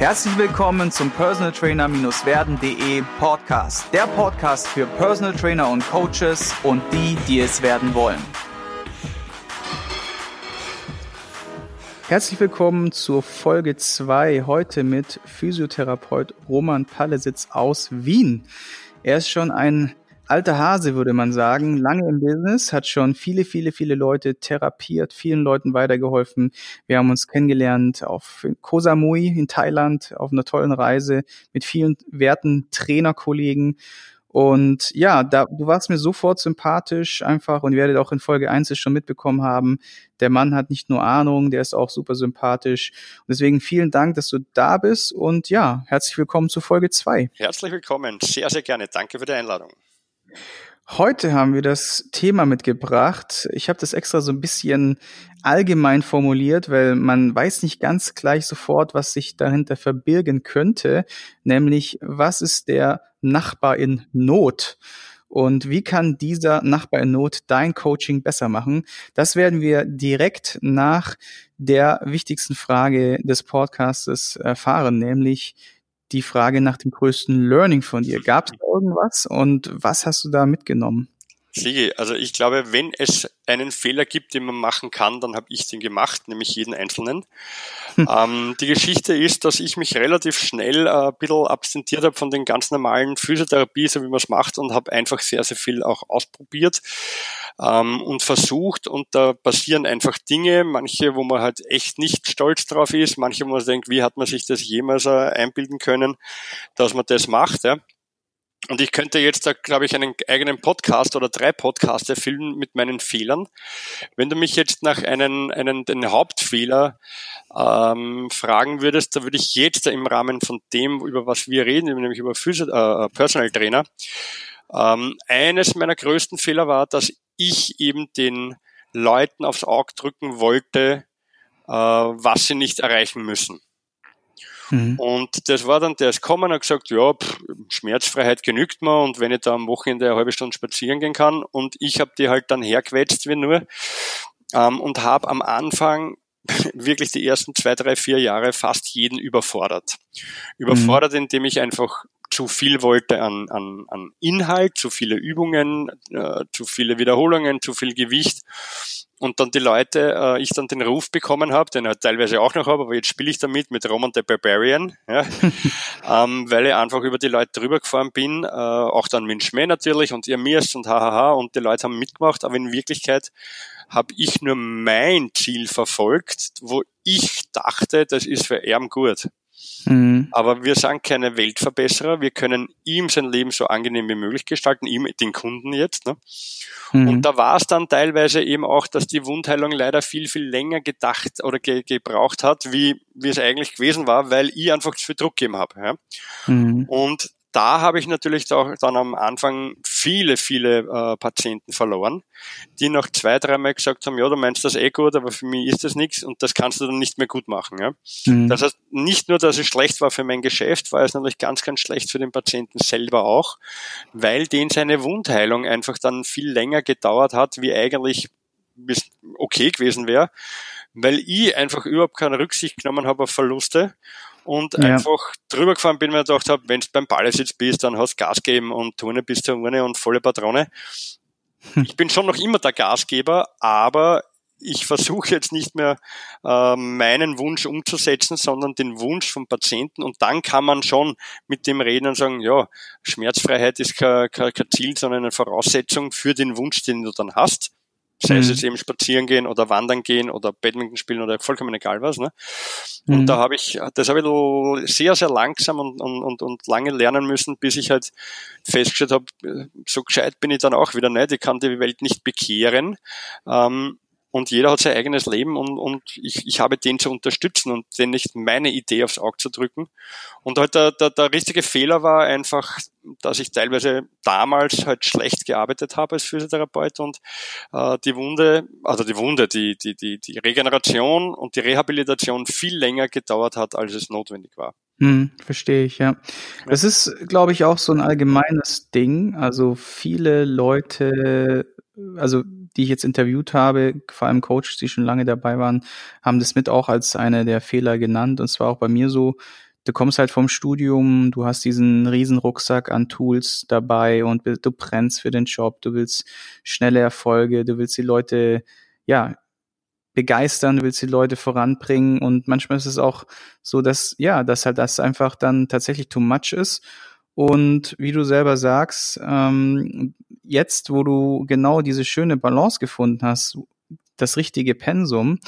Herzlich willkommen zum Personal Trainer-werden.de Podcast. Der Podcast für Personal Trainer und Coaches und die, die es werden wollen. Herzlich willkommen zur Folge 2 heute mit Physiotherapeut Roman Pallesitz aus Wien. Er ist schon ein alter Hase, würde man sagen, lange im Business, hat schon viele, viele, viele Leute therapiert, vielen Leuten weitergeholfen. Wir haben uns kennengelernt auf Koh Samui in Thailand auf einer tollen Reise mit vielen werten Trainerkollegen. Und ja, da, du warst mir sofort sympathisch einfach und werdet auch in Folge 1 es schon mitbekommen haben. Der Mann hat nicht nur Ahnung, der ist auch super sympathisch. Und deswegen vielen Dank, dass du da bist und ja, herzlich willkommen zu Folge 2. Herzlich willkommen, sehr, sehr gerne. Danke für die Einladung. Heute haben wir das Thema mitgebracht. Ich habe das extra so ein bisschen allgemein formuliert, weil man weiß nicht ganz gleich sofort, was sich dahinter verbirgen könnte, nämlich was ist der Nachbar in Not? Und wie kann dieser Nachbar in Not dein Coaching besser machen? Das werden wir direkt nach der wichtigsten Frage des Podcastes erfahren, nämlich die Frage nach dem größten Learning von dir. Gab es irgendwas und was hast du da mitgenommen? Siege, also ich glaube, wenn es einen Fehler gibt, den man machen kann, dann habe ich den gemacht, nämlich jeden einzelnen. Hm. Ähm, die Geschichte ist, dass ich mich relativ schnell äh, ein bisschen absentiert habe von den ganz normalen Physiotherapie, so wie man es macht, und habe einfach sehr, sehr viel auch ausprobiert ähm, und versucht. Und da passieren einfach Dinge, manche, wo man halt echt nicht stolz drauf ist, manche, wo man denkt, wie hat man sich das jemals äh, einbilden können, dass man das macht. Ja? Und ich könnte jetzt da, glaube ich, einen eigenen Podcast oder drei Podcasts erfüllen mit meinen Fehlern. Wenn du mich jetzt nach einem, einen, den Hauptfehler ähm, fragen würdest, da würde ich jetzt im Rahmen von dem, über was wir reden, nämlich über Physio äh, Personal Trainer, ähm, eines meiner größten Fehler war, dass ich eben den Leuten aufs Auge drücken wollte, äh, was sie nicht erreichen müssen. Mhm. Und das war dann, der ist gekommen und hat gesagt, ja, pff, Schmerzfreiheit genügt mir und wenn ich da am Wochenende eine halbe Stunde spazieren gehen kann und ich habe die halt dann herquetscht wie nur ähm, und habe am Anfang wirklich die ersten zwei, drei, vier Jahre fast jeden überfordert. Überfordert, mhm. indem ich einfach zu viel wollte an, an, an Inhalt, zu viele Übungen, äh, zu viele Wiederholungen, zu viel Gewicht und dann die Leute, äh, ich dann den Ruf bekommen habe, den ich teilweise auch noch habe, aber jetzt spiele ich damit mit Roman the Barbarian, ja, ähm, weil ich einfach über die Leute drüber gefahren bin, äh, auch dann mit Schmäh natürlich und ihr mirst und hahaha und die Leute haben mitgemacht, aber in Wirklichkeit habe ich nur mein Ziel verfolgt, wo ich dachte, das ist für Erben gut. Mhm. Aber wir sind keine Weltverbesserer. Wir können ihm sein Leben so angenehm wie möglich gestalten, ihm, den Kunden jetzt. Ne? Mhm. Und da war es dann teilweise eben auch, dass die Wundheilung leider viel, viel länger gedacht oder ge gebraucht hat, wie, wie es eigentlich gewesen war, weil ich einfach zu viel Druck gegeben habe. Ja? Mhm. Und da habe ich natürlich auch dann am Anfang viele, viele äh, Patienten verloren, die noch zwei, dreimal gesagt haben, ja, du meinst das eh gut, aber für mich ist das nichts und das kannst du dann nicht mehr gut machen. Ja? Mhm. Das heißt, nicht nur, dass es schlecht war für mein Geschäft, war es natürlich ganz, ganz schlecht für den Patienten selber auch, weil den seine Wundheilung einfach dann viel länger gedauert hat, wie eigentlich okay gewesen wäre, weil ich einfach überhaupt keine Rücksicht genommen habe auf Verluste und ja. einfach drüber gefahren bin, ich gedacht habe, wenn du beim Ballesitz bist, dann hast du Gas geben und Turne bis zur Urne und volle Patrone. Hm. Ich bin schon noch immer der Gasgeber, aber ich versuche jetzt nicht mehr äh, meinen Wunsch umzusetzen, sondern den Wunsch vom Patienten und dann kann man schon mit dem reden und sagen, ja, Schmerzfreiheit ist kein, kein, kein Ziel, sondern eine Voraussetzung für den Wunsch, den du dann hast. Sei mhm. es jetzt eben spazieren gehen oder wandern gehen oder Badminton spielen oder vollkommen egal was. Ne? Und mhm. da habe ich, das habe ich sehr, sehr langsam und, und, und lange lernen müssen, bis ich halt festgestellt habe, so gescheit bin ich dann auch wieder nicht. Ich kann die Welt nicht bekehren. Ähm, und jeder hat sein eigenes Leben und, und ich, ich habe den zu unterstützen und den nicht meine Idee aufs Auge zu drücken. Und halt der, der, der richtige Fehler war einfach, dass ich teilweise damals halt schlecht gearbeitet habe als Physiotherapeut und äh, die Wunde, also die Wunde, die, die, die, die Regeneration und die Rehabilitation viel länger gedauert hat, als es notwendig war. Hm, verstehe ich, ja. Das ist, glaube ich, auch so ein allgemeines Ding. Also viele Leute, also die ich jetzt interviewt habe, vor allem Coaches, die schon lange dabei waren, haben das mit auch als eine der Fehler genannt. Und zwar auch bei mir so, du kommst halt vom Studium, du hast diesen riesen Rucksack an Tools dabei und du brennst für den Job, du willst schnelle Erfolge, du willst die Leute, ja, begeistern, du willst die Leute voranbringen und manchmal ist es auch so, dass, ja, dass halt das einfach dann tatsächlich too much ist und wie du selber sagst, ähm, jetzt, wo du genau diese schöne Balance gefunden hast, das richtige Pensum,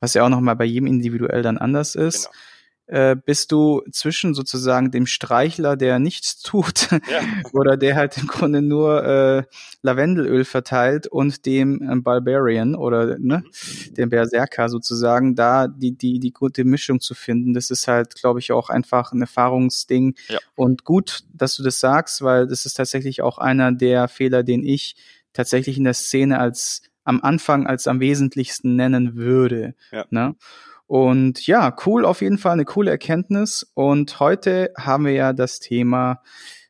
was ja auch nochmal bei jedem individuell dann anders ist, genau äh, bist du zwischen sozusagen dem Streichler, der nichts tut ja. oder der halt im Grunde nur äh, Lavendelöl verteilt und dem äh, Barbarian oder ne, dem Berserker sozusagen, da die, die, die gute Mischung zu finden. Das ist halt, glaube ich, auch einfach ein Erfahrungsding. Ja. Und gut, dass du das sagst, weil das ist tatsächlich auch einer der Fehler, den ich tatsächlich in der Szene als am Anfang als am wesentlichsten nennen würde. Ja. Ne? Und ja, cool, auf jeden Fall eine coole Erkenntnis. Und heute haben wir ja das Thema,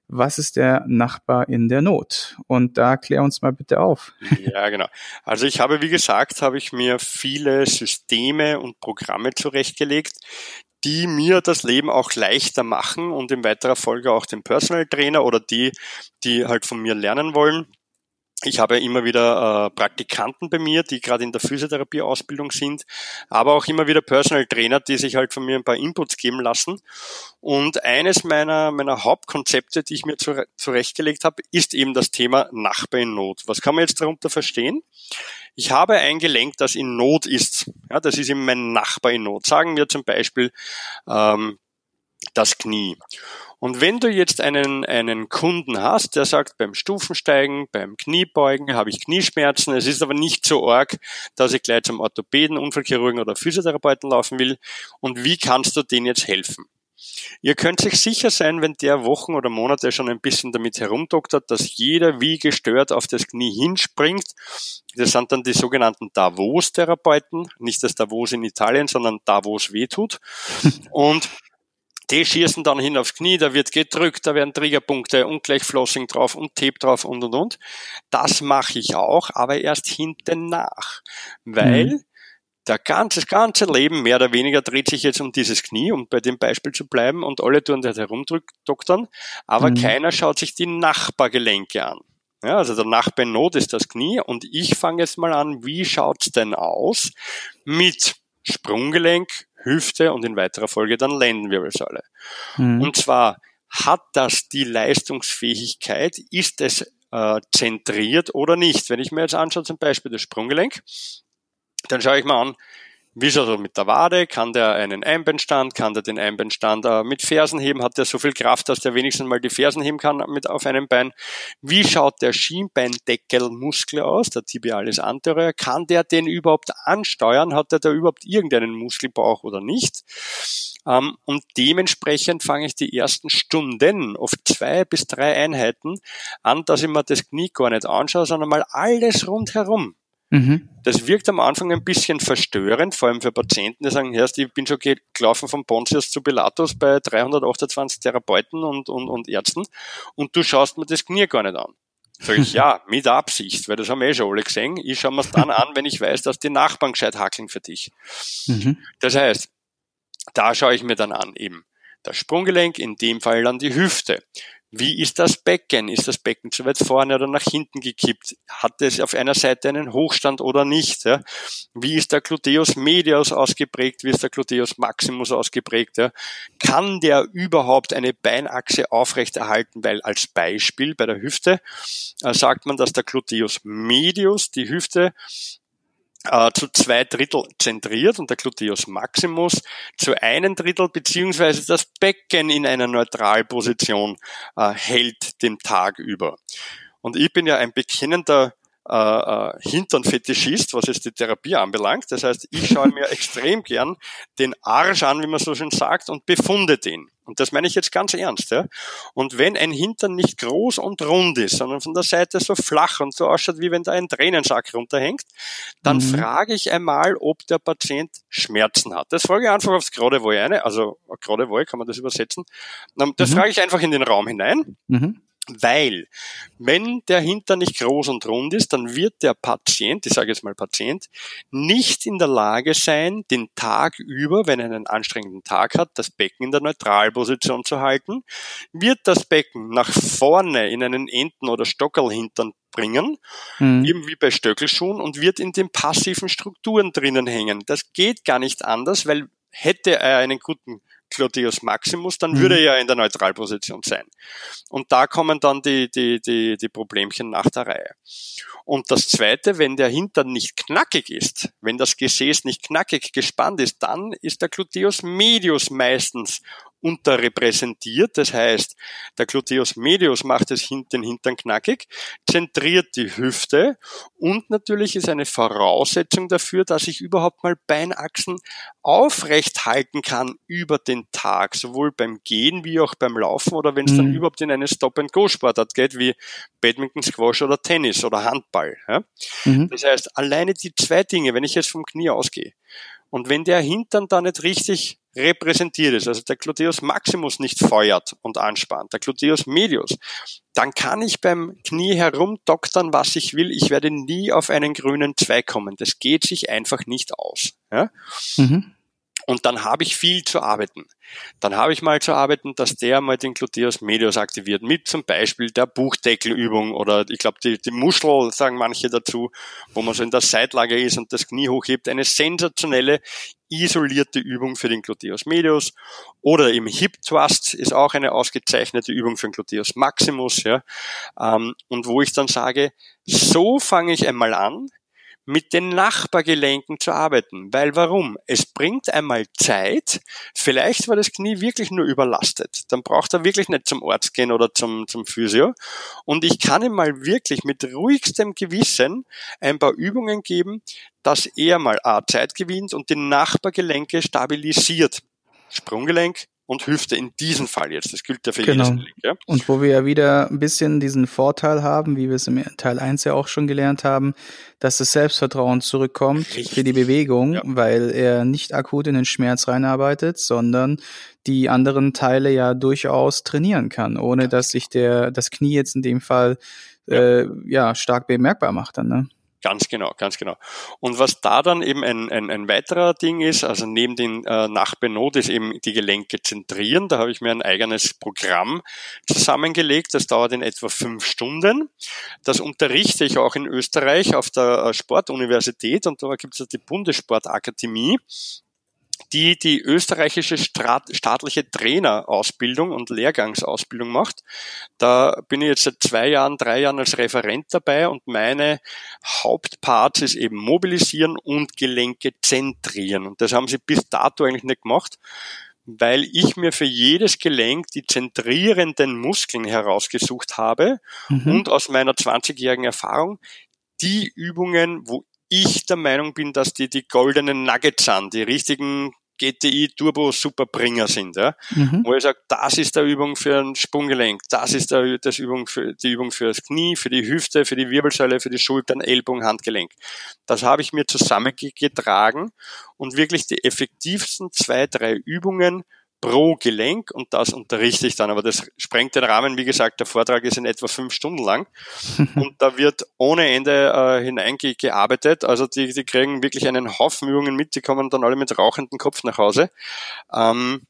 was ist der Nachbar in der Not? Und da klär uns mal bitte auf. Ja, genau. Also ich habe, wie gesagt, habe ich mir viele Systeme und Programme zurechtgelegt, die mir das Leben auch leichter machen und in weiterer Folge auch den Personal Trainer oder die, die halt von mir lernen wollen ich habe immer wieder äh, Praktikanten bei mir, die gerade in der Physiotherapie-Ausbildung sind, aber auch immer wieder Personal Trainer, die sich halt von mir ein paar Inputs geben lassen. Und eines meiner, meiner Hauptkonzepte, die ich mir zurechtgelegt habe, ist eben das Thema Nachbar in Not. Was kann man jetzt darunter verstehen? Ich habe ein Gelenk, das in Not ist. Ja, das ist eben mein Nachbar in Not. Sagen wir zum Beispiel ähm, das Knie. Und wenn du jetzt einen, einen Kunden hast, der sagt, beim Stufensteigen, beim Kniebeugen habe ich Knieschmerzen, es ist aber nicht so arg, dass ich gleich zum Orthopäden, Unfallchirurgen oder Physiotherapeuten laufen will, und wie kannst du denen jetzt helfen? Ihr könnt sich sicher sein, wenn der Wochen oder Monate schon ein bisschen damit herumdoktert, dass jeder wie gestört auf das Knie hinspringt. Das sind dann die sogenannten Davos-Therapeuten, nicht das Davos in Italien, sondern Davos wehtut. Und die schießen dann hin aufs Knie, da wird gedrückt, da werden Triggerpunkte und gleich Flossing drauf und Tape drauf und und und. Das mache ich auch, aber erst hinten nach. Weil mhm. der ganze, das ganze Leben mehr oder weniger dreht sich jetzt um dieses Knie, um bei dem Beispiel zu bleiben, und alle tun da herumdoktern, aber mhm. keiner schaut sich die Nachbargelenke an. Ja, also der Nachbar in Not ist das Knie und ich fange jetzt mal an, wie schaut's denn aus mit Sprunggelenk, Hüfte und in weiterer Folge dann Lendenwirbelsäule. Mhm. Und zwar hat das die Leistungsfähigkeit, ist es äh, zentriert oder nicht. Wenn ich mir jetzt anschaue, zum Beispiel das Sprunggelenk, dann schaue ich mal an, wie ist er mit der Wade? Kann der einen Einbeinstand? Kann der den Einbeinstand äh, mit Fersen heben? Hat der so viel Kraft, dass der wenigstens mal die Fersen heben kann mit auf einem Bein? Wie schaut der Schienbeindeckelmuskel aus, der Tibialis anterior? Kann der den überhaupt ansteuern? Hat der da überhaupt irgendeinen Muskelbauch oder nicht? Ähm, und dementsprechend fange ich die ersten Stunden, oft zwei bis drei Einheiten, an, dass ich mir das Knie gar nicht anschaue, sondern mal alles rundherum. Mhm. Das wirkt am Anfang ein bisschen verstörend, vor allem für Patienten, die sagen, Herrst, ich bin schon gelaufen von Pontius zu Pilatus bei 328 Therapeuten und, und, und Ärzten und du schaust mir das Knie gar nicht an. Sag ich, ja, mit Absicht, weil das haben wir eh schon alle gesehen. Ich schaue mir es dann an, wenn ich weiß, dass die Nachbarn gescheit hackeln für dich. Mhm. Das heißt, da schaue ich mir dann an eben das Sprunggelenk, in dem Fall dann die Hüfte. Wie ist das Becken? Ist das Becken zu weit vorne oder nach hinten gekippt? Hat es auf einer Seite einen Hochstand oder nicht? Ja? Wie ist der Gluteus medius ausgeprägt? Wie ist der Gluteus maximus ausgeprägt? Ja? Kann der überhaupt eine Beinachse aufrechterhalten? Weil als Beispiel bei der Hüfte äh, sagt man, dass der Gluteus medius, die Hüfte, äh, zu zwei Drittel zentriert und der Gluteus maximus zu einem Drittel beziehungsweise das Becken in einer Neutralposition äh, hält den Tag über. Und ich bin ja ein bekennender äh, äh, Hintern-Fetischist, was jetzt die Therapie anbelangt. Das heißt, ich schaue mir extrem gern den Arsch an, wie man so schön sagt, und befunde den. Und das meine ich jetzt ganz ernst. Ja? Und wenn ein Hintern nicht groß und rund ist, sondern von der Seite so flach und so ausschaut, wie wenn da ein Tränensack runterhängt, dann mhm. frage ich einmal, ob der Patient Schmerzen hat. Das frage ich einfach aufs gerade Wohl eine, also gerade Wohl kann man das übersetzen. Das mhm. frage ich einfach in den Raum hinein. Mhm Weil, wenn der Hintern nicht groß und rund ist, dann wird der Patient, ich sage jetzt mal Patient, nicht in der Lage sein, den Tag über, wenn er einen anstrengenden Tag hat, das Becken in der Neutralposition zu halten. Wird das Becken nach vorne in einen Enten- oder Stockerlhintern bringen, mhm. eben wie bei Stöckelschuhen, und wird in den passiven Strukturen drinnen hängen. Das geht gar nicht anders, weil hätte er einen guten Gluteus Maximus, dann mhm. würde er ja in der Neutralposition sein. Und da kommen dann die, die, die, die Problemchen nach der Reihe. Und das Zweite, wenn der Hintern nicht knackig ist, wenn das Gesäß nicht knackig gespannt ist, dann ist der Gluteus medius meistens unterrepräsentiert. Das heißt, der Gluteus medius macht es den Hintern knackig, zentriert die Hüfte und natürlich ist eine Voraussetzung dafür, dass ich überhaupt mal Beinachsen aufrecht halten kann über den Tag, sowohl beim Gehen wie auch beim Laufen oder wenn es dann mhm. überhaupt in eine Stop-and-Go-Sportart geht, wie Badminton, Squash oder Tennis oder Handball. Ja? Mhm. Das heißt, alleine die zwei Dinge, wenn ich jetzt vom Knie ausgehe, und wenn der Hintern da nicht richtig repräsentiert ist, also der Gluteus maximus nicht feuert und anspannt, der Gluteus medius, dann kann ich beim Knie herumdoktern, was ich will. Ich werde nie auf einen grünen Zweig kommen. Das geht sich einfach nicht aus. Ja? Mhm. Und dann habe ich viel zu arbeiten. Dann habe ich mal zu arbeiten, dass der mal den Gluteus medius aktiviert, mit zum Beispiel der Buchdeckelübung oder ich glaube die, die Muschel, sagen manche dazu, wo man so in der Seitlage ist und das Knie hochhebt. Eine sensationelle, isolierte Übung für den Gluteus medius. Oder im Hip Thrust ist auch eine ausgezeichnete Übung für den Gluteus maximus. Ja. Ähm, und wo ich dann sage, so fange ich einmal an, mit den Nachbargelenken zu arbeiten. Weil warum? Es bringt einmal Zeit. Vielleicht war das Knie wirklich nur überlastet. Dann braucht er wirklich nicht zum Arzt gehen oder zum, zum Physio. Und ich kann ihm mal wirklich mit ruhigstem Gewissen ein paar Übungen geben, dass er mal A, Zeit gewinnt und die Nachbargelenke stabilisiert. Sprunggelenk, und Hüfte in diesem Fall jetzt. Das gilt ja für genau. jedes Link, ja? Und wo wir ja wieder ein bisschen diesen Vorteil haben, wie wir es im Teil 1 ja auch schon gelernt haben, dass das Selbstvertrauen zurückkommt Richtig. für die Bewegung, ja. weil er nicht akut in den Schmerz reinarbeitet, sondern die anderen Teile ja durchaus trainieren kann, ohne dass sich der das Knie jetzt in dem Fall ja, äh, ja stark bemerkbar macht dann. Ne? Ganz genau, ganz genau. Und was da dann eben ein, ein, ein weiterer Ding ist, also neben den äh, Nachbenot ist eben die Gelenke zentrieren. Da habe ich mir ein eigenes Programm zusammengelegt. Das dauert in etwa fünf Stunden. Das unterrichte ich auch in Österreich auf der äh, Sportuniversität und da gibt es die Bundessportakademie die die österreichische staatliche Trainerausbildung und Lehrgangsausbildung macht. Da bin ich jetzt seit zwei Jahren, drei Jahren als Referent dabei und meine Hauptparts ist eben mobilisieren und Gelenke zentrieren. Und das haben sie bis dato eigentlich nicht gemacht weil ich mir für jedes Gelenk die zentrierenden Muskeln herausgesucht habe mhm. und aus meiner 20-jährigen Erfahrung die Übungen, wo ich der Meinung bin, dass die die goldenen Nuggets sind, die richtigen GTI Turbo Superbringer sind, ja. Mhm. Wo ich sage, das ist der Übung für ein Sprunggelenk, das ist der, das Übung für, die Übung für das Knie, für die Hüfte, für die Wirbelsäule, für die Schultern, Ellbogen, Handgelenk. Das habe ich mir zusammengetragen und wirklich die effektivsten zwei, drei Übungen pro Gelenk und das unterrichte ich dann. Aber das sprengt den Rahmen. Wie gesagt, der Vortrag ist in etwa fünf Stunden lang und da wird ohne Ende äh, hineingearbeitet. Also die, die kriegen wirklich einen Haufen Übungen mit. Die kommen dann alle mit rauchendem Kopf nach Hause. Ähm,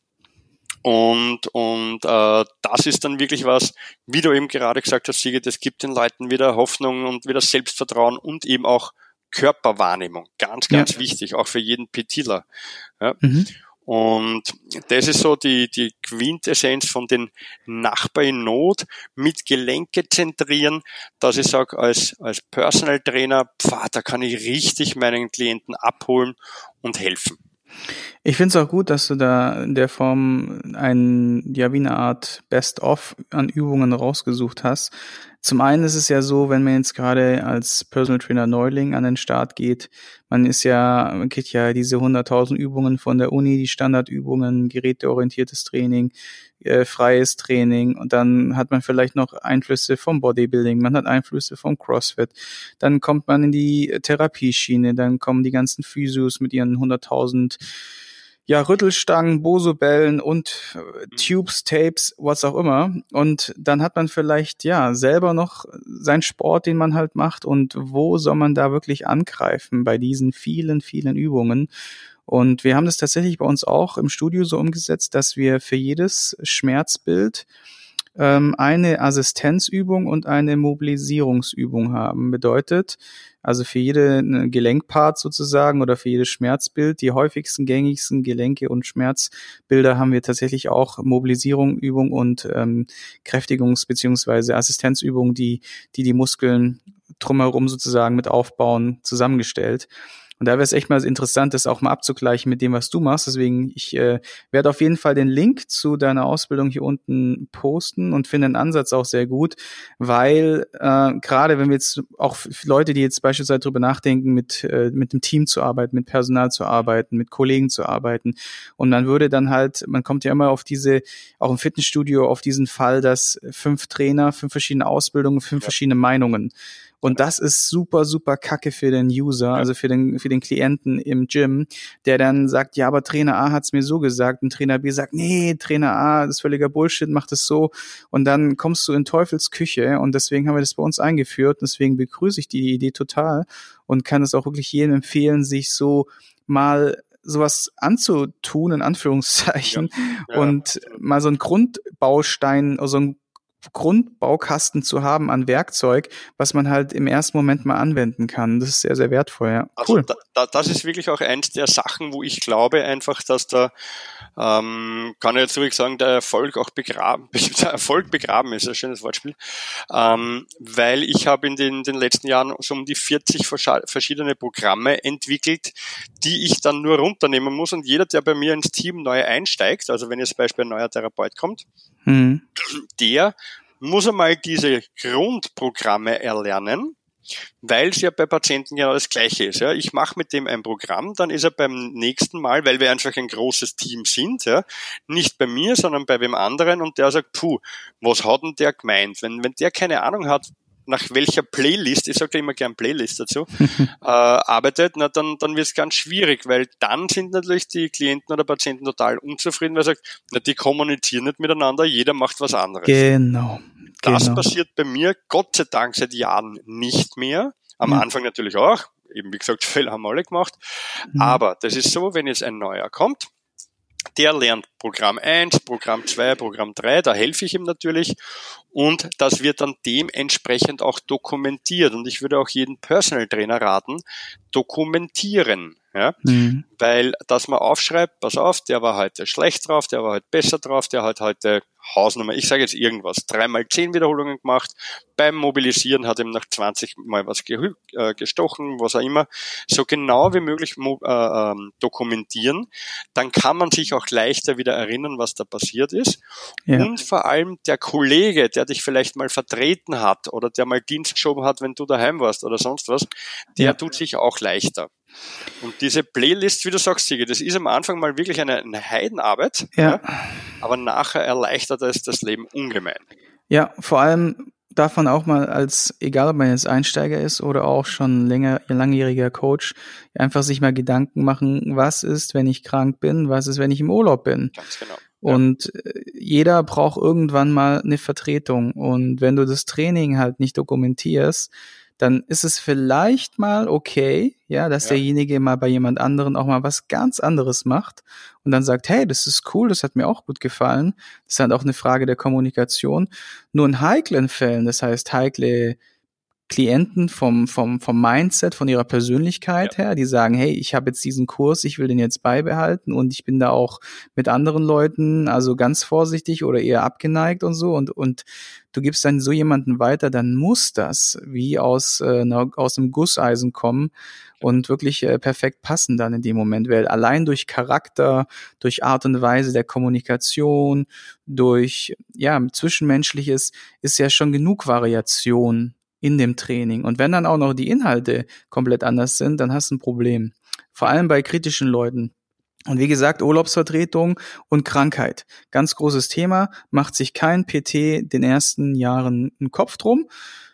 und, und äh, das ist dann wirklich was, wie du eben gerade gesagt hast, Siege, das gibt den Leuten wieder Hoffnung und wieder Selbstvertrauen und eben auch Körperwahrnehmung. Ganz, ganz ja. wichtig, auch für jeden Petiller. Ja. Mhm. Und das ist so die, die Quintessenz von den Nachbar in Not mit Gelenke zentrieren, dass ich sage, als, als Personal Trainer, pfah, da kann ich richtig meinen Klienten abholen und helfen. Ich finde es auch gut, dass du da in der Form ein, ja, wie eine Art Best-of an Übungen rausgesucht hast. Zum einen ist es ja so, wenn man jetzt gerade als Personal Trainer Neuling an den Start geht, man ist ja, man kriegt ja diese 100.000 Übungen von der Uni, die Standardübungen, geräteorientiertes Training, äh, freies Training und dann hat man vielleicht noch Einflüsse vom Bodybuilding, man hat Einflüsse vom CrossFit, dann kommt man in die Therapieschiene, dann kommen die ganzen Physios mit ihren 100.000 ja, Rüttelstangen, Bosobellen und äh, Tubes, Tapes, was auch immer. Und dann hat man vielleicht, ja, selber noch seinen Sport, den man halt macht. Und wo soll man da wirklich angreifen bei diesen vielen, vielen Übungen? Und wir haben das tatsächlich bei uns auch im Studio so umgesetzt, dass wir für jedes Schmerzbild ähm, eine Assistenzübung und eine Mobilisierungsübung haben. Bedeutet, also für jede Gelenkpart sozusagen oder für jedes Schmerzbild, die häufigsten, gängigsten Gelenke und Schmerzbilder haben wir tatsächlich auch Mobilisierung, Übung und ähm, Kräftigungs- beziehungsweise Assistenzübungen, die, die die Muskeln drumherum sozusagen mit aufbauen, zusammengestellt. Und da wäre es echt mal interessant, das auch mal abzugleichen mit dem, was du machst. Deswegen, ich äh, werde auf jeden Fall den Link zu deiner Ausbildung hier unten posten und finde den Ansatz auch sehr gut, weil äh, gerade wenn wir jetzt auch Leute, die jetzt beispielsweise darüber nachdenken, mit, äh, mit dem Team zu arbeiten, mit Personal zu arbeiten, mit Kollegen zu arbeiten und man würde dann halt, man kommt ja immer auf diese, auch im Fitnessstudio, auf diesen Fall, dass fünf Trainer, fünf verschiedene Ausbildungen, fünf ja. verschiedene Meinungen und das ist super, super kacke für den User, also für den, für den Klienten im Gym, der dann sagt, ja, aber Trainer A hat's mir so gesagt und Trainer B sagt, nee, Trainer A, das ist völliger Bullshit, macht es so. Und dann kommst du in Teufels Küche und deswegen haben wir das bei uns eingeführt. Deswegen begrüße ich die Idee total und kann es auch wirklich jedem empfehlen, sich so mal sowas anzutun, in Anführungszeichen, ja, ja, und mal so ein Grundbaustein, so ein Grundbaukasten zu haben an Werkzeug, was man halt im ersten Moment mal anwenden kann. Das ist sehr, sehr wertvoll, ja. Also cool. Da, da, das ist wirklich auch eins der Sachen, wo ich glaube einfach, dass da, ähm, kann ich jetzt wirklich sagen, der Erfolg auch begraben, der Erfolg begraben ist, ein schönes Wortspiel, ähm, weil ich habe in den, den letzten Jahren so um die 40 verschiedene Programme entwickelt, die ich dann nur runternehmen muss und jeder, der bei mir ins Team neu einsteigt, also wenn jetzt zum Beispiel ein neuer Therapeut kommt, mhm. der muss einmal diese Grundprogramme erlernen, weil es ja bei Patienten genau das Gleiche ist. Ja. Ich mache mit dem ein Programm, dann ist er beim nächsten Mal, weil wir einfach ein großes Team sind, ja, nicht bei mir, sondern bei wem anderen und der sagt, puh, was hat denn der gemeint? Wenn, wenn der keine Ahnung hat, nach welcher Playlist, ich sage immer gern Playlist dazu, äh, arbeitet, na, dann, dann wird es ganz schwierig, weil dann sind natürlich die Klienten oder Patienten total unzufrieden, weil er sagt, na, die kommunizieren nicht miteinander, jeder macht was anderes. Genau. Das genau. passiert bei mir Gott sei Dank seit Jahren nicht mehr. Am mhm. Anfang natürlich auch. Eben wie gesagt, Fälle haben alle gemacht. Mhm. Aber das ist so, wenn jetzt ein neuer kommt, der lernt Programm 1, Programm 2, Programm 3, da helfe ich ihm natürlich und das wird dann dementsprechend auch dokumentiert und ich würde auch jeden Personal Trainer raten, dokumentieren. Ja? Mhm. Weil, dass man aufschreibt, pass auf, der war heute schlecht drauf, der war heute besser drauf, der hat heute Hausnummer, ich sage jetzt irgendwas, dreimal zehn Wiederholungen gemacht, beim Mobilisieren hat ihm nach 20 Mal was ge äh, gestochen, was auch immer, so genau wie möglich äh, äh, dokumentieren, dann kann man sich auch leichter wieder erinnern, was da passiert ist. Ja. Und vor allem der Kollege, der dich vielleicht mal vertreten hat oder der mal Dienst geschoben hat, wenn du daheim warst oder sonst was, der ja. tut sich auch leichter. Und diese Playlist, wie du sagst, Sigi, das ist am Anfang mal wirklich eine, eine Heidenarbeit, ja. ja. aber nachher erleichtert es das Leben ungemein. Ja, vor allem darf man auch mal als, egal ob man jetzt Einsteiger ist oder auch schon länger, langjähriger Coach, einfach sich mal Gedanken machen, was ist, wenn ich krank bin, was ist, wenn ich im Urlaub bin. Ganz genau. Und ja. Äh, jeder braucht irgendwann mal eine Vertretung. Und wenn du das Training halt nicht dokumentierst, dann ist es vielleicht mal okay, ja, dass ja. derjenige mal bei jemand anderen auch mal was ganz anderes macht und dann sagt, hey, das ist cool, das hat mir auch gut gefallen. Das ist halt auch eine Frage der Kommunikation. Nur in heiklen Fällen, das heißt heikle Klienten vom, vom, vom Mindset, von ihrer Persönlichkeit ja. her, die sagen, hey, ich habe jetzt diesen Kurs, ich will den jetzt beibehalten und ich bin da auch mit anderen Leuten, also ganz vorsichtig oder eher abgeneigt und so und, und du gibst dann so jemanden weiter, dann muss das wie aus, äh, aus dem Gusseisen kommen und wirklich äh, perfekt passen dann in dem Moment, weil allein durch Charakter, durch Art und Weise der Kommunikation, durch, ja, Zwischenmenschliches ist ja schon genug Variation in dem Training. Und wenn dann auch noch die Inhalte komplett anders sind, dann hast du ein Problem. Vor allem bei kritischen Leuten. Und wie gesagt, Urlaubsvertretung und Krankheit. Ganz großes Thema, macht sich kein PT den ersten Jahren einen Kopf drum.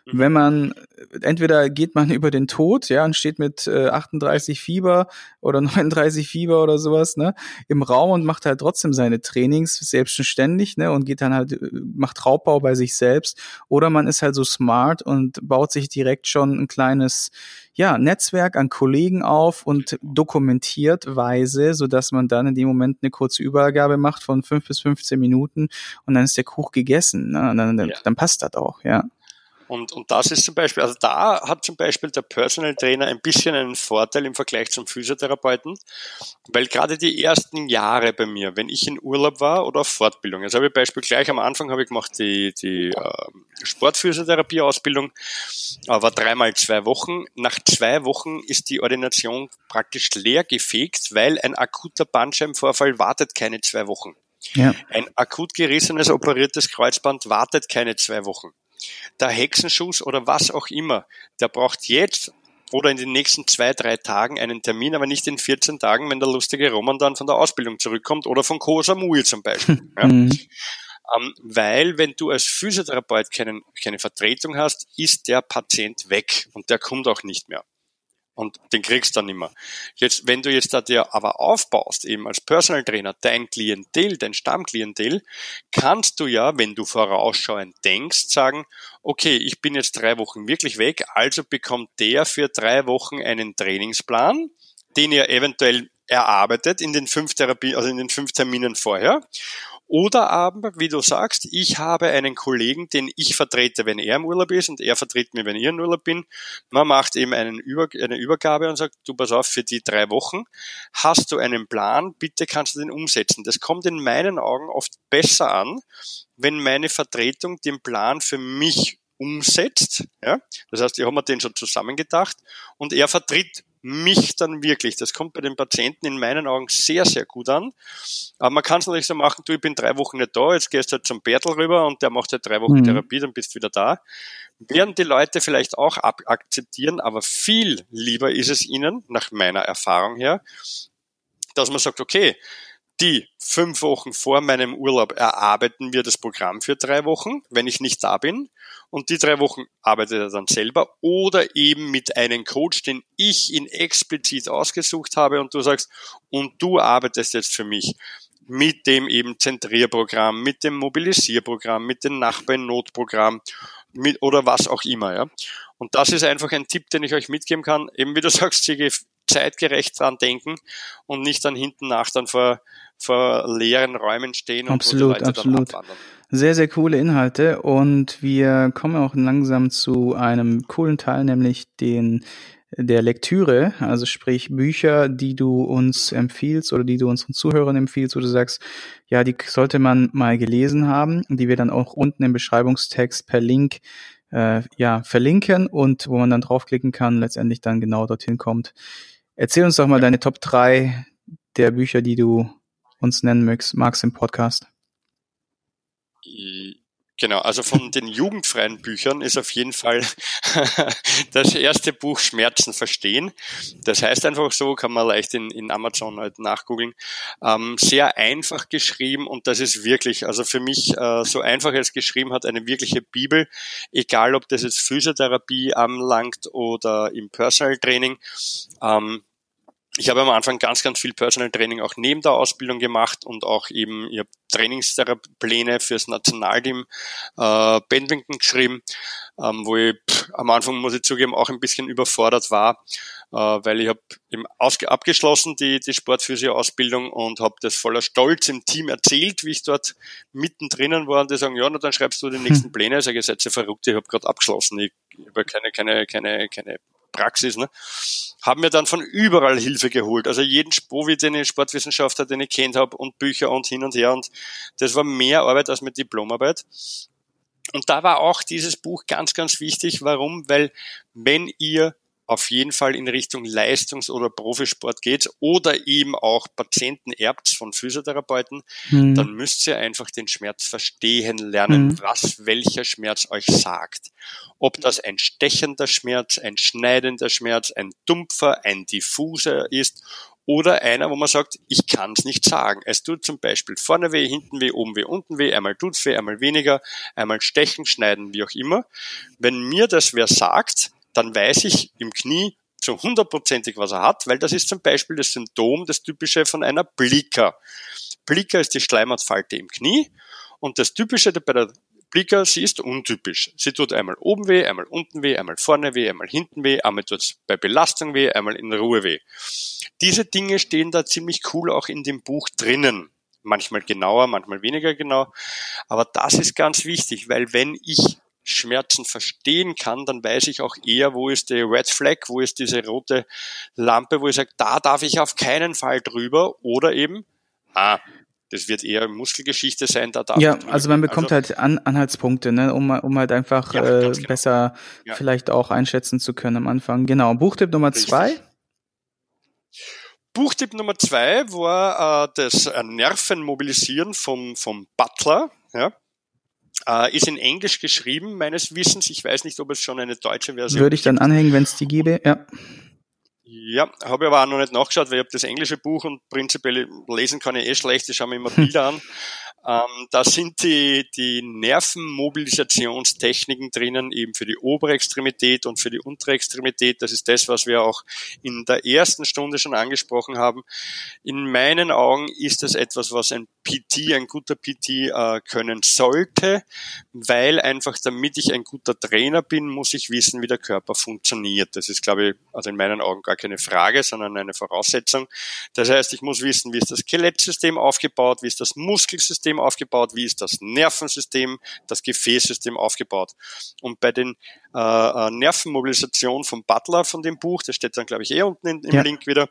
Mhm. Wenn man, entweder geht man über den Tod, ja, und steht mit äh, 38 Fieber oder 39 Fieber oder sowas, ne, im Raum und macht halt trotzdem seine Trainings selbstständig, ne, und geht dann halt, äh, macht Raubbau bei sich selbst. Oder man ist halt so smart und baut sich direkt schon ein kleines, ja, Netzwerk an Kollegen auf und dokumentiert weise, so dass man dann in dem Moment eine kurze Übergabe macht von fünf bis 15 Minuten und dann ist der Kuch gegessen, ne, und dann, ja. dann passt das auch, ja. Und, und das ist zum Beispiel, also da hat zum Beispiel der Personal Trainer ein bisschen einen Vorteil im Vergleich zum Physiotherapeuten, weil gerade die ersten Jahre bei mir, wenn ich in Urlaub war oder auf Fortbildung, also habe ich Beispiel gleich am Anfang habe ich gemacht die, die äh, Sportphysiotherapie-Ausbildung, war dreimal zwei Wochen. Nach zwei Wochen ist die Ordination praktisch leer gefegt, weil ein akuter Bandscheibenvorfall wartet keine zwei Wochen. Ja. Ein akut gerissenes, operiertes Kreuzband wartet keine zwei Wochen der Hexenschuss oder was auch immer, der braucht jetzt oder in den nächsten zwei, drei Tagen einen Termin, aber nicht in 14 Tagen, wenn der lustige Roman dann von der Ausbildung zurückkommt oder von Koh Samui zum Beispiel. Ja. Mhm. Ähm, weil, wenn du als Physiotherapeut keine, keine Vertretung hast, ist der Patient weg und der kommt auch nicht mehr und den kriegst du dann immer. Jetzt, wenn du jetzt da dir aber aufbaust, eben als Personal Trainer, dein Klientel, dein Stammklientel, kannst du ja, wenn du vorausschauend denkst, sagen, okay, ich bin jetzt drei Wochen wirklich weg, also bekommt der für drei Wochen einen Trainingsplan, den ihr eventuell erarbeitet in den fünf Therapie, also in den fünf Terminen vorher. Oder aber, wie du sagst, ich habe einen Kollegen, den ich vertrete, wenn er im Urlaub ist und er vertritt mir, wenn ich im Urlaub bin. Man macht eben Über, eine Übergabe und sagt, du pass auf, für die drei Wochen hast du einen Plan, bitte kannst du den umsetzen. Das kommt in meinen Augen oft besser an, wenn meine Vertretung den Plan für mich umsetzt. Ja? Das heißt, ich habe mir den schon zusammengedacht und er vertritt mich dann wirklich. Das kommt bei den Patienten in meinen Augen sehr, sehr gut an. Aber man kann es natürlich so machen, du, ich bin drei Wochen nicht da, jetzt gehst du halt zum Bertel rüber und der macht halt drei Wochen mhm. Therapie, dann bist du wieder da. Werden die Leute vielleicht auch akzeptieren, aber viel lieber ist es ihnen, nach meiner Erfahrung her, dass man sagt, okay, die fünf Wochen vor meinem Urlaub erarbeiten wir das Programm für drei Wochen, wenn ich nicht da bin. Und die drei Wochen arbeitet er dann selber oder eben mit einem Coach, den ich ihn explizit ausgesucht habe und du sagst, und du arbeitest jetzt für mich mit dem eben Zentrierprogramm, mit dem Mobilisierprogramm, mit dem Nachbarn-Notprogramm, mit, oder was auch immer, ja. Und das ist einfach ein Tipp, den ich euch mitgeben kann. Eben wie du sagst, zeitgerecht dran denken und nicht dann hinten nach dann vor, vor leeren Räumen stehen und absolut, so absolut. Sehr, sehr coole Inhalte und wir kommen auch langsam zu einem coolen Teil, nämlich den der Lektüre, also sprich Bücher, die du uns empfiehlst oder die du unseren Zuhörern empfiehlst, wo du sagst, ja, die sollte man mal gelesen haben, die wir dann auch unten im Beschreibungstext per Link äh, ja verlinken und wo man dann draufklicken kann, letztendlich dann genau dorthin kommt. Erzähl uns doch mal deine Top 3 der Bücher, die du uns nennen magst, magst im Podcast. Genau, also von den jugendfreien Büchern ist auf jeden Fall das erste Buch Schmerzen verstehen. Das heißt einfach so, kann man leicht in, in Amazon halt nachgoogeln. Ähm, sehr einfach geschrieben und das ist wirklich, also für mich äh, so einfach es geschrieben hat, eine wirkliche Bibel, egal ob das jetzt Physiotherapie anlangt oder im Personal Training. Ähm, ich habe am Anfang ganz, ganz viel Personal Training auch neben der Ausbildung gemacht und auch eben ich habe Trainingspläne fürs Nationalteam äh, Badminton geschrieben, ähm, wo ich pff, am Anfang, muss ich zugeben, auch ein bisschen überfordert war, äh, weil ich habe abgeschlossen die, die Sportphysio-Ausbildung und habe das voller Stolz im Team erzählt, wie ich dort mittendrin war und die sagen, ja, na, dann schreibst du die nächsten. Pläne. Ich sage, ihr seid ja verrückt, ich habe gerade abgeschlossen, ich habe keine, keine, keine, keine Praxis, ne? haben mir dann von überall Hilfe geholt. Also jeden Spovi, den ich Sportwissenschaftler, den ich kennt habe und Bücher und hin und her. Und das war mehr Arbeit als mit Diplomarbeit. Und da war auch dieses Buch ganz, ganz wichtig. Warum? Weil wenn ihr auf jeden Fall in Richtung Leistungs- oder Profisport geht oder eben auch Patienten erbt von Physiotherapeuten, mhm. dann müsst ihr einfach den Schmerz verstehen lernen, mhm. was welcher Schmerz euch sagt. Ob das ein stechender Schmerz, ein schneidender Schmerz, ein dumpfer, ein diffuser ist oder einer, wo man sagt, ich kann es nicht sagen. Es tut zum Beispiel vorne weh, hinten weh, oben weh, unten weh, einmal tut's weh, einmal weniger, einmal stechen, schneiden, wie auch immer. Wenn mir das wer sagt, dann weiß ich im Knie so hundertprozentig, was er hat, weil das ist zum Beispiel das Symptom, das typische von einer Blicker. Blicker ist die Schleimhautfalte im Knie und das typische bei der Blicker, sie ist untypisch. Sie tut einmal oben weh, einmal unten weh, einmal vorne weh, einmal hinten weh, einmal tut es bei Belastung weh, einmal in Ruhe weh. Diese Dinge stehen da ziemlich cool auch in dem Buch drinnen. Manchmal genauer, manchmal weniger genau. Aber das ist ganz wichtig, weil wenn ich Schmerzen verstehen kann, dann weiß ich auch eher, wo ist die Red Flag, wo ist diese rote Lampe, wo ich sage, da darf ich auf keinen Fall drüber oder eben, ah, das wird eher Muskelgeschichte sein. Da darf ja, also man bekommt also, halt An Anhaltspunkte, ne, um, um halt einfach ja, äh, genau. besser ja. vielleicht auch einschätzen zu können am Anfang. Genau, Buchtipp Nummer Richtig. zwei. Buchtipp Nummer zwei war äh, das Nervenmobilisieren vom, vom Butler. Ja. Äh, ist in Englisch geschrieben, meines Wissens. Ich weiß nicht, ob es schon eine deutsche Version gibt. Würde ich dann anhängen, wenn es die gäbe, ja. Ja, habe ich aber auch noch nicht nachgeschaut, weil ich habe das englische Buch und prinzipiell lesen kann ich eh schlecht, ich schaue mir immer Bilder an. Ähm, da sind die, die Nervenmobilisationstechniken drinnen, eben für die obere Extremität und für die untere Extremität. Das ist das, was wir auch in der ersten Stunde schon angesprochen haben. In meinen Augen ist das etwas, was ein PT, ein guter PT äh, können sollte, weil einfach damit ich ein guter Trainer bin, muss ich wissen, wie der Körper funktioniert. Das ist, glaube ich, also in meinen Augen gar keine Frage, sondern eine Voraussetzung. Das heißt, ich muss wissen, wie ist das Skelettsystem aufgebaut, wie ist das Muskelsystem aufgebaut, wie ist das Nervensystem, das Gefäßsystem aufgebaut. Und bei den äh, äh Nervenmobilisation vom Butler von dem Buch, das steht dann glaube ich eh unten in, im ja. Link wieder,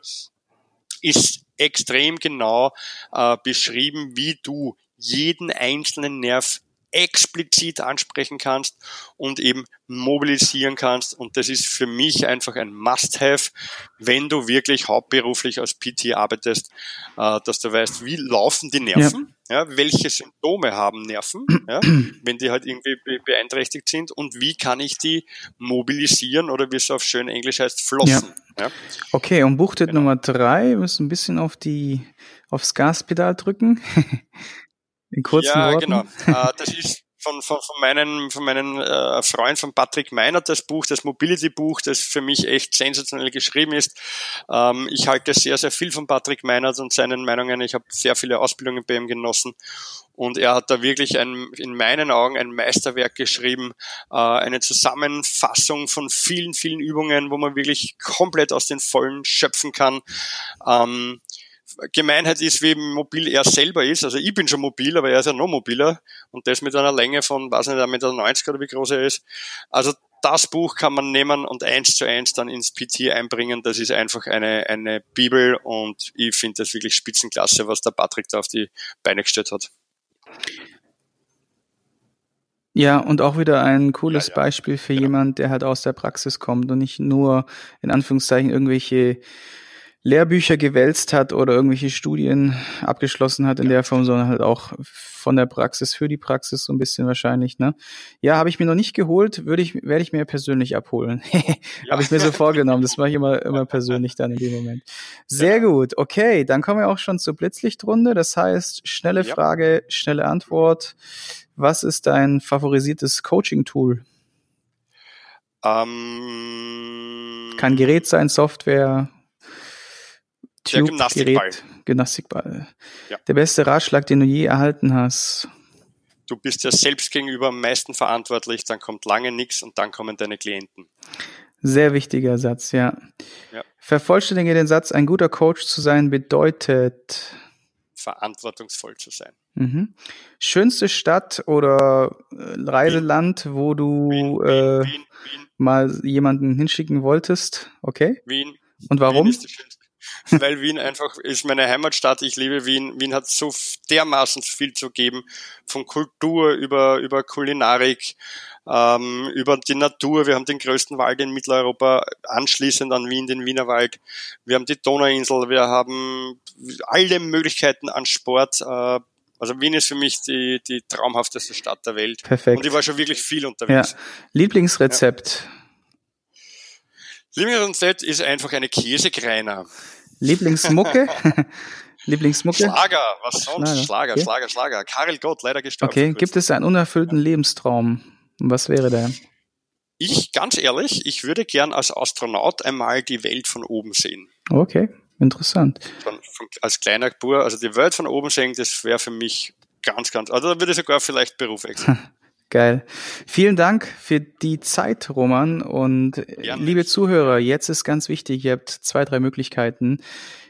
ist extrem genau äh, beschrieben, wie du jeden einzelnen Nerv explizit ansprechen kannst und eben mobilisieren kannst. Und das ist für mich einfach ein Must-Have, wenn du wirklich hauptberuflich als PT arbeitest, äh, dass du weißt, wie laufen die Nerven, ja. ja welche Symptome haben Nerven, ja, wenn die halt irgendwie beeinträchtigt sind und wie kann ich die mobilisieren oder wie es auf schön Englisch heißt, flossen. Ja. Okay, und Buchtipp genau. Nummer drei, wir müssen ein bisschen auf die, aufs Gaspedal drücken. In kurzen ja, Worten. genau. Äh, das ist von, von, von meinem, von meinem äh, Freund von Patrick Meinert das Buch, das Mobility-Buch, das für mich echt sensationell geschrieben ist. Ähm, ich halte sehr, sehr viel von Patrick Meinert und seinen Meinungen. Ich habe sehr viele Ausbildungen bei ihm genossen. Und er hat da wirklich ein, in meinen Augen ein Meisterwerk geschrieben, äh, eine Zusammenfassung von vielen, vielen Übungen, wo man wirklich komplett aus den Vollen schöpfen kann. Ähm, Gemeinheit ist, wie mobil er selber ist. Also ich bin schon mobil, aber er ist ja noch mobiler und das mit einer Länge von, weiß nicht, 1,90 Meter oder wie groß er ist. Also das Buch kann man nehmen und eins zu eins dann ins PT einbringen. Das ist einfach eine, eine Bibel und ich finde das wirklich Spitzenklasse, was der Patrick da auf die Beine gestellt hat. Ja, und auch wieder ein cooles ja, ja. Beispiel für genau. jemand, der halt aus der Praxis kommt und nicht nur in Anführungszeichen irgendwelche Lehrbücher gewälzt hat oder irgendwelche Studien abgeschlossen hat in der Form, sondern halt auch von der Praxis für die Praxis so ein bisschen wahrscheinlich, ne? Ja, habe ich mir noch nicht geholt, würde ich werde ich mir persönlich abholen. ja. habe ich mir so vorgenommen, das mache ich immer immer persönlich dann in dem Moment. Sehr ja. gut. Okay, dann kommen wir auch schon zur Blitzlichtrunde, das heißt, schnelle ja. Frage, schnelle Antwort. Was ist dein favorisiertes Coaching Tool? Ähm, Kann Gerät sein, Software, der Gymnastikball. Gymnastikball. Ja. Der beste Ratschlag, den du je erhalten hast. Du bist ja selbst gegenüber am meisten verantwortlich, dann kommt lange nichts und dann kommen deine Klienten. Sehr wichtiger Satz, ja. ja. Vervollständige den Satz, ein guter Coach zu sein bedeutet verantwortungsvoll zu sein. Mhm. Schönste Stadt oder äh, Reiseland, wo du Wien, äh, Wien, Wien, mal jemanden hinschicken wolltest? Okay. Wien. Und warum? Wien ist die schönste weil Wien einfach ist meine Heimatstadt. Ich liebe Wien. Wien hat so dermaßen viel zu geben, von Kultur über, über Kulinarik, ähm, über die Natur. Wir haben den größten Wald in Mitteleuropa, anschließend an Wien, den Wienerwald. Wir haben die Donauinsel, wir haben alle Möglichkeiten an Sport. Äh, also Wien ist für mich die, die traumhafteste Stadt der Welt. Perfekt. Und ich war schon wirklich viel unterwegs. Ja. Lieblingsrezept? Ja. Lieblingsrezept ist einfach eine Käsekreiner. Lieblingsmucke? Lieblingsmucke? Schlager, was sonst? Schlager, okay. Schlager, Schlager. Karel Gott, leider gestorben. Okay, gibt es einen unerfüllten Lebenstraum? Was wäre der? Ich, ganz ehrlich, ich würde gern als Astronaut einmal die Welt von oben sehen. Okay, interessant. Von, von, als kleiner Bur, also die Welt von oben sehen, das wäre für mich ganz, ganz, also da würde ich sogar vielleicht Beruf wechseln. Geil. Vielen Dank für die Zeit, Roman. Und ja, liebe Zuhörer, jetzt ist ganz wichtig, ihr habt zwei, drei Möglichkeiten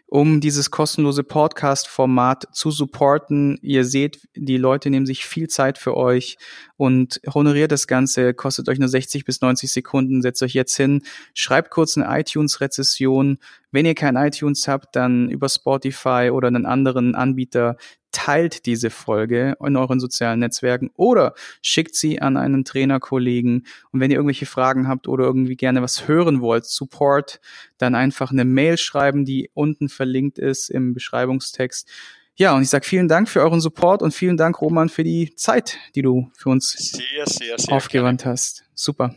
um dieses kostenlose Podcast-Format zu supporten. Ihr seht, die Leute nehmen sich viel Zeit für euch und honoriert das Ganze, kostet euch nur 60 bis 90 Sekunden, setzt euch jetzt hin, schreibt kurz eine iTunes-Rezession. Wenn ihr kein iTunes habt, dann über Spotify oder einen anderen Anbieter teilt diese Folge in euren sozialen Netzwerken oder schickt sie an einen Trainerkollegen. Und wenn ihr irgendwelche Fragen habt oder irgendwie gerne was hören wollt, Support, dann einfach eine Mail schreiben, die unten verlinkt ist im Beschreibungstext. Ja, und ich sage vielen Dank für euren Support und vielen Dank, Roman, für die Zeit, die du für uns sehr, sehr, sehr aufgewandt gerne. hast. Super.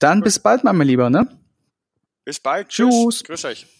Dann Gut. bis bald, mein Lieber, ne? Bis bald. Tschüss. Tschüss. Grüß euch.